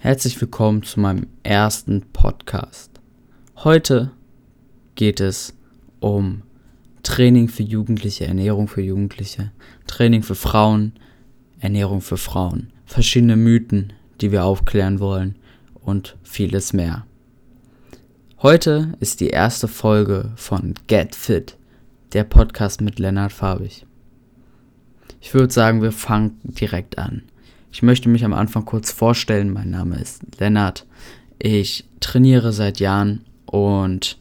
Herzlich willkommen zu meinem ersten Podcast. Heute geht es um Training für Jugendliche, Ernährung für Jugendliche, Training für Frauen, Ernährung für Frauen, verschiedene Mythen, die wir aufklären wollen und vieles mehr. Heute ist die erste Folge von Get Fit, der Podcast mit Lennart Farbig. Ich würde sagen, wir fangen direkt an. Ich möchte mich am Anfang kurz vorstellen. Mein Name ist Lennart. Ich trainiere seit Jahren und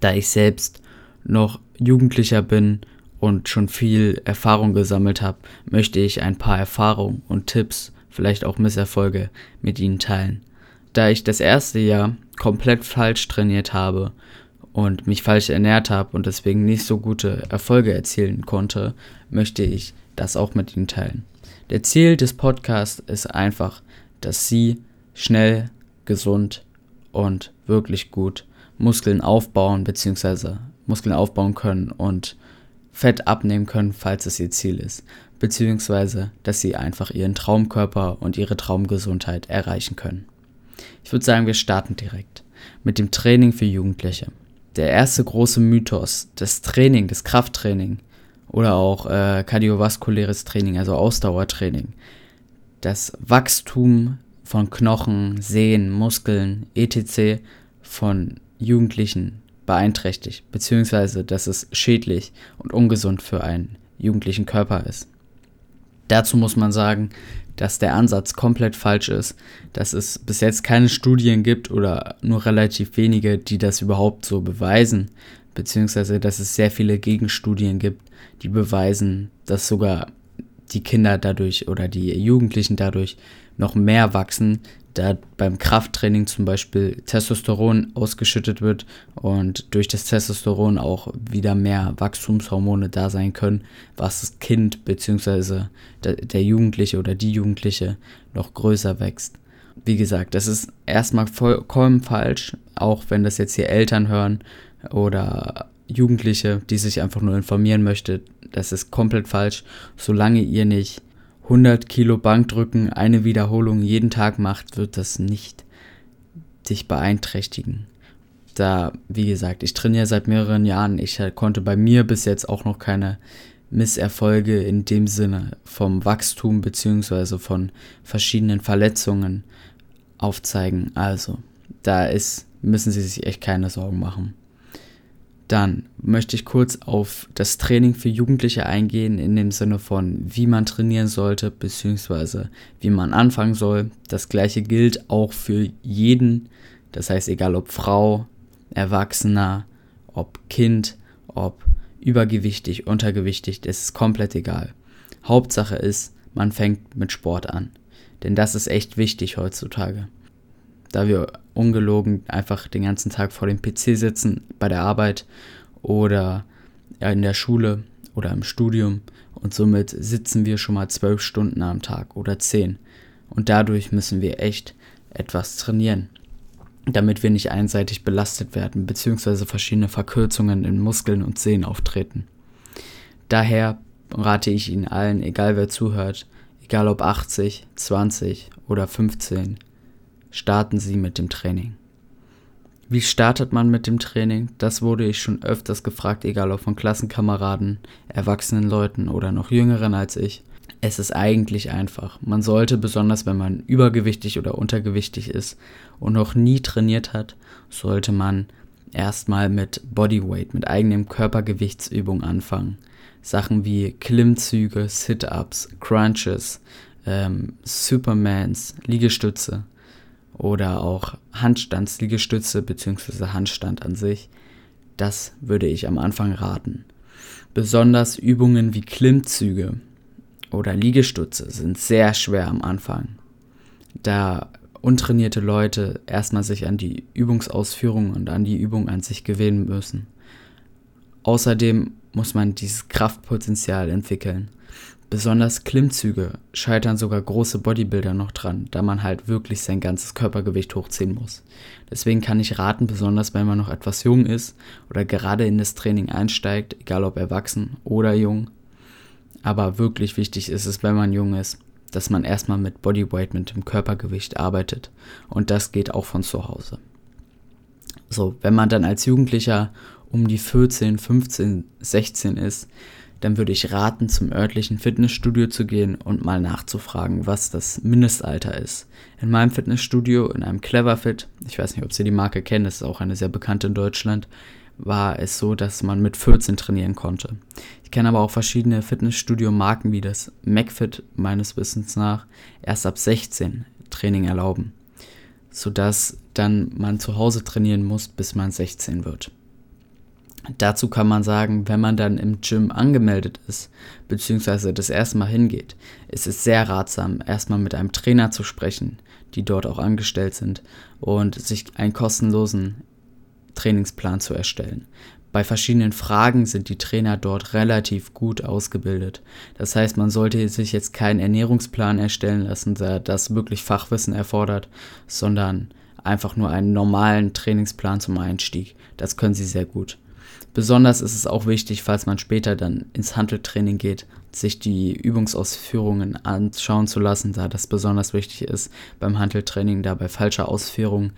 da ich selbst noch Jugendlicher bin und schon viel Erfahrung gesammelt habe, möchte ich ein paar Erfahrungen und Tipps, vielleicht auch Misserfolge mit Ihnen teilen. Da ich das erste Jahr komplett falsch trainiert habe und mich falsch ernährt habe und deswegen nicht so gute Erfolge erzielen konnte, möchte ich das auch mit Ihnen teilen. Der Ziel des Podcasts ist einfach, dass Sie schnell, gesund und wirklich gut Muskeln aufbauen bzw. Muskeln aufbauen können und Fett abnehmen können, falls es Ihr Ziel ist, beziehungsweise dass Sie einfach Ihren Traumkörper und Ihre Traumgesundheit erreichen können. Ich würde sagen, wir starten direkt mit dem Training für Jugendliche. Der erste große Mythos, das Training, das Krafttraining oder auch äh, kardiovaskuläres Training, also Ausdauertraining, das Wachstum von Knochen, Sehnen, Muskeln, etc. von Jugendlichen beeinträchtigt, beziehungsweise dass es schädlich und ungesund für einen jugendlichen Körper ist. Dazu muss man sagen, dass der Ansatz komplett falsch ist, dass es bis jetzt keine Studien gibt oder nur relativ wenige, die das überhaupt so beweisen, beziehungsweise dass es sehr viele Gegenstudien gibt, die beweisen, dass sogar die Kinder dadurch oder die Jugendlichen dadurch noch mehr wachsen, da beim Krafttraining zum Beispiel Testosteron ausgeschüttet wird und durch das Testosteron auch wieder mehr Wachstumshormone da sein können, was das Kind bzw. der Jugendliche oder die Jugendliche noch größer wächst. Wie gesagt, das ist erstmal vollkommen falsch, auch wenn das jetzt hier Eltern hören oder Jugendliche, die sich einfach nur informieren möchte. Das ist komplett falsch, solange ihr nicht 100 Kilo Bankdrücken, eine Wiederholung jeden Tag macht, wird das nicht dich beeinträchtigen. Da, wie gesagt, ich trainiere seit mehreren Jahren. Ich konnte bei mir bis jetzt auch noch keine Misserfolge in dem Sinne vom Wachstum bzw. von verschiedenen Verletzungen aufzeigen. Also, da ist, müssen Sie sich echt keine Sorgen machen. Dann möchte ich kurz auf das Training für Jugendliche eingehen, in dem Sinne von, wie man trainieren sollte, beziehungsweise wie man anfangen soll. Das gleiche gilt auch für jeden, das heißt, egal ob Frau, Erwachsener, ob Kind, ob übergewichtig, untergewichtig, das ist komplett egal. Hauptsache ist, man fängt mit Sport an. Denn das ist echt wichtig heutzutage da wir ungelogen einfach den ganzen Tag vor dem PC sitzen, bei der Arbeit oder in der Schule oder im Studium und somit sitzen wir schon mal zwölf Stunden am Tag oder zehn. Und dadurch müssen wir echt etwas trainieren, damit wir nicht einseitig belastet werden, beziehungsweise verschiedene Verkürzungen in Muskeln und Sehnen auftreten. Daher rate ich Ihnen allen, egal wer zuhört, egal ob 80, 20 oder 15, starten Sie mit dem Training. Wie startet man mit dem Training? Das wurde ich schon öfters gefragt, egal ob von Klassenkameraden, erwachsenen Leuten oder noch jüngeren als ich. Es ist eigentlich einfach. Man sollte, besonders wenn man übergewichtig oder untergewichtig ist und noch nie trainiert hat, sollte man erstmal mit Bodyweight, mit eigenem Körpergewichtsübung anfangen. Sachen wie Klimmzüge, Sit-ups, Crunches, ähm, Supermans, Liegestütze oder auch Handstandsliegestütze bzw. Handstand an sich, das würde ich am Anfang raten. Besonders Übungen wie Klimmzüge oder Liegestütze sind sehr schwer am Anfang, da untrainierte Leute erstmal sich an die Übungsausführung und an die Übung an sich gewöhnen müssen. Außerdem muss man dieses Kraftpotenzial entwickeln Besonders Klimmzüge scheitern sogar große Bodybuilder noch dran, da man halt wirklich sein ganzes Körpergewicht hochziehen muss. Deswegen kann ich raten, besonders wenn man noch etwas jung ist oder gerade in das Training einsteigt, egal ob erwachsen oder jung. Aber wirklich wichtig ist es, wenn man jung ist, dass man erstmal mit Bodyweight, mit dem Körpergewicht arbeitet. Und das geht auch von zu Hause. So, wenn man dann als Jugendlicher um die 14, 15, 16 ist, dann würde ich raten, zum örtlichen Fitnessstudio zu gehen und mal nachzufragen, was das Mindestalter ist. In meinem Fitnessstudio, in einem Cleverfit, ich weiß nicht, ob Sie die Marke kennen, das ist auch eine sehr bekannte in Deutschland, war es so, dass man mit 14 trainieren konnte. Ich kenne aber auch verschiedene Fitnessstudio-Marken wie das McFit meines Wissens nach erst ab 16 Training erlauben, sodass dann man zu Hause trainieren muss, bis man 16 wird. Dazu kann man sagen, wenn man dann im Gym angemeldet ist, beziehungsweise das erste Mal hingeht, ist es sehr ratsam, erstmal mit einem Trainer zu sprechen, die dort auch angestellt sind, und sich einen kostenlosen Trainingsplan zu erstellen. Bei verschiedenen Fragen sind die Trainer dort relativ gut ausgebildet. Das heißt, man sollte sich jetzt keinen Ernährungsplan erstellen lassen, der das wirklich Fachwissen erfordert, sondern einfach nur einen normalen Trainingsplan zum Einstieg. Das können sie sehr gut. Besonders ist es auch wichtig, falls man später dann ins Handeltraining geht, sich die Übungsausführungen anschauen zu lassen, da das besonders wichtig ist beim Handeltraining, da bei falscher Ausführung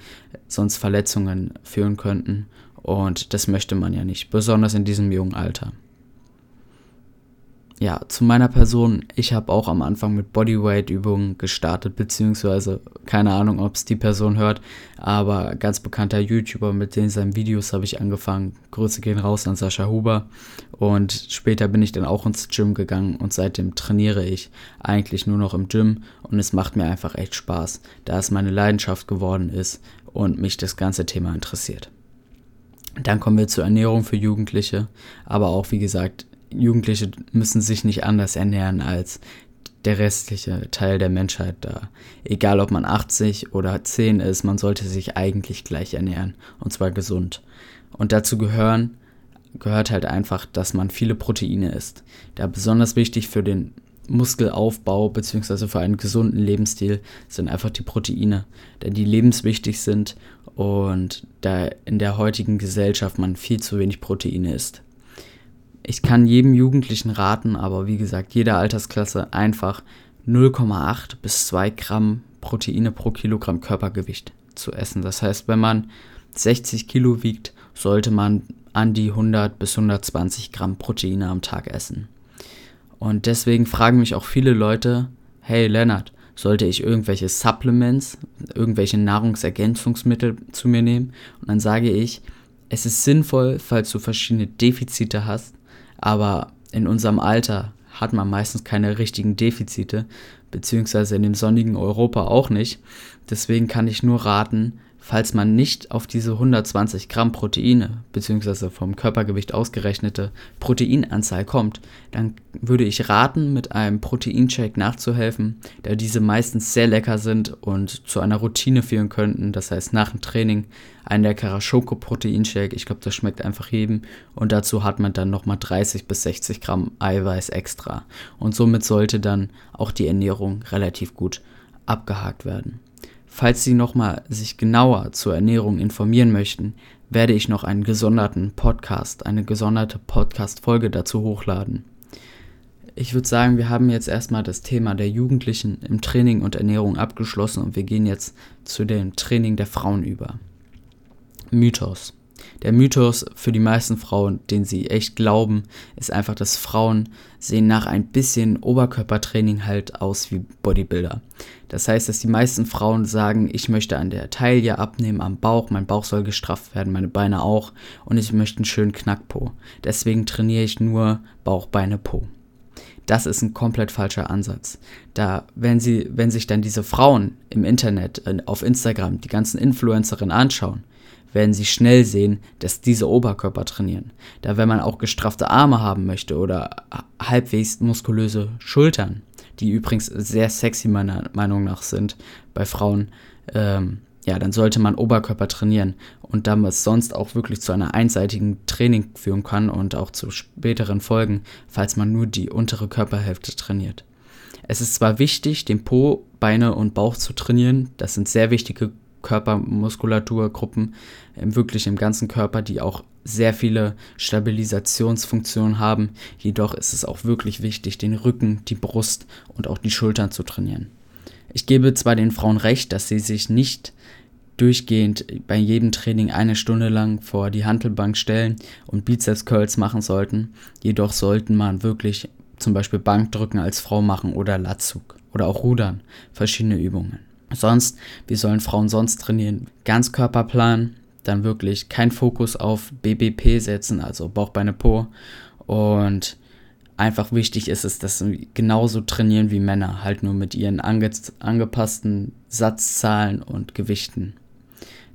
sonst Verletzungen führen könnten. Und das möchte man ja nicht, besonders in diesem jungen Alter ja, zu meiner Person, ich habe auch am Anfang mit Bodyweight-Übungen gestartet, beziehungsweise keine Ahnung, ob es die Person hört, aber ganz bekannter YouTuber, mit den seinen Videos habe ich angefangen. Grüße gehen raus an Sascha Huber und später bin ich dann auch ins Gym gegangen und seitdem trainiere ich eigentlich nur noch im Gym und es macht mir einfach echt Spaß, da es meine Leidenschaft geworden ist und mich das ganze Thema interessiert. Dann kommen wir zur Ernährung für Jugendliche, aber auch wie gesagt Jugendliche müssen sich nicht anders ernähren als der restliche Teil der Menschheit da. Egal ob man 80 oder 10 ist, man sollte sich eigentlich gleich ernähren. Und zwar gesund. Und dazu gehören, gehört halt einfach, dass man viele Proteine isst. Da besonders wichtig für den Muskelaufbau bzw. für einen gesunden Lebensstil sind einfach die Proteine, denn die lebenswichtig sind und da in der heutigen Gesellschaft man viel zu wenig Proteine isst ich kann jedem Jugendlichen raten, aber wie gesagt, jeder Altersklasse einfach 0,8 bis 2 Gramm Proteine pro Kilogramm Körpergewicht zu essen. Das heißt, wenn man 60 Kilo wiegt, sollte man an die 100 bis 120 Gramm Proteine am Tag essen. Und deswegen fragen mich auch viele Leute, hey Lennart, sollte ich irgendwelche Supplements, irgendwelche Nahrungsergänzungsmittel zu mir nehmen? Und dann sage ich, es ist sinnvoll, falls du verschiedene Defizite hast, aber in unserem Alter hat man meistens keine richtigen Defizite, beziehungsweise in dem sonnigen Europa auch nicht. Deswegen kann ich nur raten, Falls man nicht auf diese 120 Gramm Proteine bzw. vom Körpergewicht ausgerechnete Proteinanzahl kommt, dann würde ich raten, mit einem Proteinshake nachzuhelfen, da diese meistens sehr lecker sind und zu einer Routine führen könnten. Das heißt, nach dem Training ein leckerer Schoko-Proteinshake. Ich glaube, das schmeckt einfach jedem. Und dazu hat man dann nochmal 30 bis 60 Gramm Eiweiß extra. Und somit sollte dann auch die Ernährung relativ gut abgehakt werden. Falls Sie nochmal sich genauer zur Ernährung informieren möchten, werde ich noch einen gesonderten Podcast, eine gesonderte Podcast-Folge dazu hochladen. Ich würde sagen, wir haben jetzt erstmal das Thema der Jugendlichen im Training und Ernährung abgeschlossen und wir gehen jetzt zu dem Training der Frauen über. Mythos. Der Mythos für die meisten Frauen, den sie echt glauben, ist einfach, dass Frauen sehen nach ein bisschen Oberkörpertraining halt aus wie Bodybuilder. Das heißt, dass die meisten Frauen sagen, ich möchte an der Taille abnehmen, am Bauch, mein Bauch soll gestrafft werden, meine Beine auch und ich möchte einen schönen Knackpo. Deswegen trainiere ich nur Bauch, Beine, Po. Das ist ein komplett falscher Ansatz. Da, wenn sie, wenn sich dann diese Frauen im Internet, äh, auf Instagram, die ganzen Influencerinnen anschauen, werden sie schnell sehen, dass diese Oberkörper trainieren. Da wenn man auch gestraffte Arme haben möchte oder halbwegs muskulöse Schultern, die übrigens sehr sexy meiner Meinung nach sind bei Frauen, ähm, ja, dann sollte man Oberkörper trainieren und damit sonst auch wirklich zu einer einseitigen Training führen kann und auch zu späteren Folgen, falls man nur die untere Körperhälfte trainiert. Es ist zwar wichtig, den Po, Beine und Bauch zu trainieren, das sind sehr wichtige Körpermuskulaturgruppen, wirklich im ganzen Körper, die auch sehr viele Stabilisationsfunktionen haben. Jedoch ist es auch wirklich wichtig, den Rücken, die Brust und auch die Schultern zu trainieren. Ich gebe zwar den Frauen recht, dass sie sich nicht durchgehend bei jedem Training eine Stunde lang vor die Hantelbank stellen und Bizeps Curls machen sollten, jedoch sollten man wirklich zum Beispiel Bankdrücken als Frau machen oder Latzug oder auch Rudern, verschiedene Übungen. Sonst, wie sollen Frauen sonst trainieren? Ganzkörperplan, dann wirklich kein Fokus auf BBP setzen, also Bauch, Beine, Po. Und einfach wichtig ist es, dass sie genauso trainieren wie Männer, halt nur mit ihren ange angepassten Satzzahlen und Gewichten.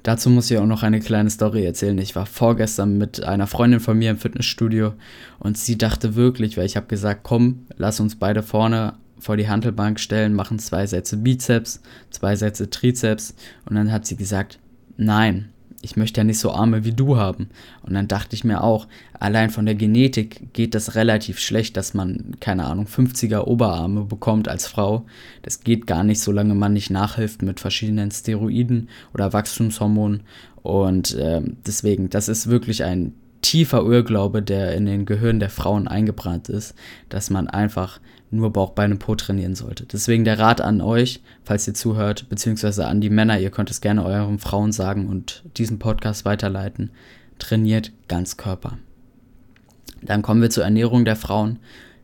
Dazu muss ich auch noch eine kleine Story erzählen. Ich war vorgestern mit einer Freundin von mir im Fitnessstudio und sie dachte wirklich, weil ich habe gesagt, komm, lass uns beide vorne vor die Handelbank stellen, machen zwei Sätze Bizeps, zwei Sätze Trizeps und dann hat sie gesagt, nein, ich möchte ja nicht so Arme wie du haben. Und dann dachte ich mir auch, allein von der Genetik geht das relativ schlecht, dass man, keine Ahnung, 50er Oberarme bekommt als Frau. Das geht gar nicht, solange man nicht nachhilft mit verschiedenen Steroiden oder Wachstumshormonen. Und äh, deswegen, das ist wirklich ein tiefer Irrglaube, der in den Gehirn der Frauen eingebrannt ist, dass man einfach nur Bauch, Beine, Po trainieren sollte. Deswegen der Rat an euch, falls ihr zuhört, beziehungsweise an die Männer, ihr könnt es gerne euren Frauen sagen und diesen Podcast weiterleiten. Trainiert ganz Körper. Dann kommen wir zur Ernährung der Frauen.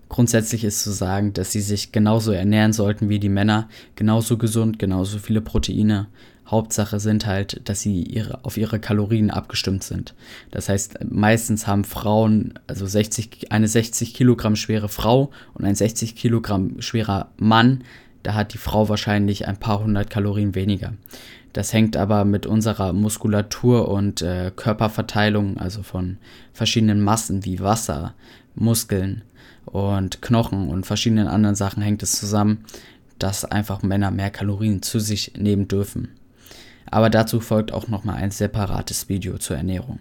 Grundsätzlich ist zu sagen, dass sie sich genauso ernähren sollten wie die Männer, genauso gesund, genauso viele Proteine, Hauptsache sind halt, dass sie ihre, auf ihre Kalorien abgestimmt sind. Das heißt, meistens haben Frauen, also 60, eine 60 Kilogramm schwere Frau und ein 60 Kilogramm schwerer Mann, da hat die Frau wahrscheinlich ein paar hundert Kalorien weniger. Das hängt aber mit unserer Muskulatur und äh, Körperverteilung, also von verschiedenen Massen wie Wasser, Muskeln und Knochen und verschiedenen anderen Sachen hängt es zusammen, dass einfach Männer mehr Kalorien zu sich nehmen dürfen. Aber dazu folgt auch nochmal ein separates Video zur Ernährung.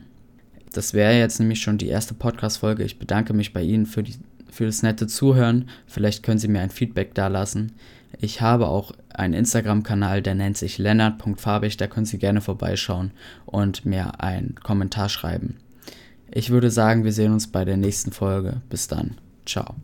Das wäre jetzt nämlich schon die erste Podcast-Folge. Ich bedanke mich bei Ihnen für, die, für das nette Zuhören. Vielleicht können Sie mir ein Feedback da lassen. Ich habe auch einen Instagram-Kanal, der nennt sich lennart.farbig. Da können Sie gerne vorbeischauen und mir einen Kommentar schreiben. Ich würde sagen, wir sehen uns bei der nächsten Folge. Bis dann. Ciao.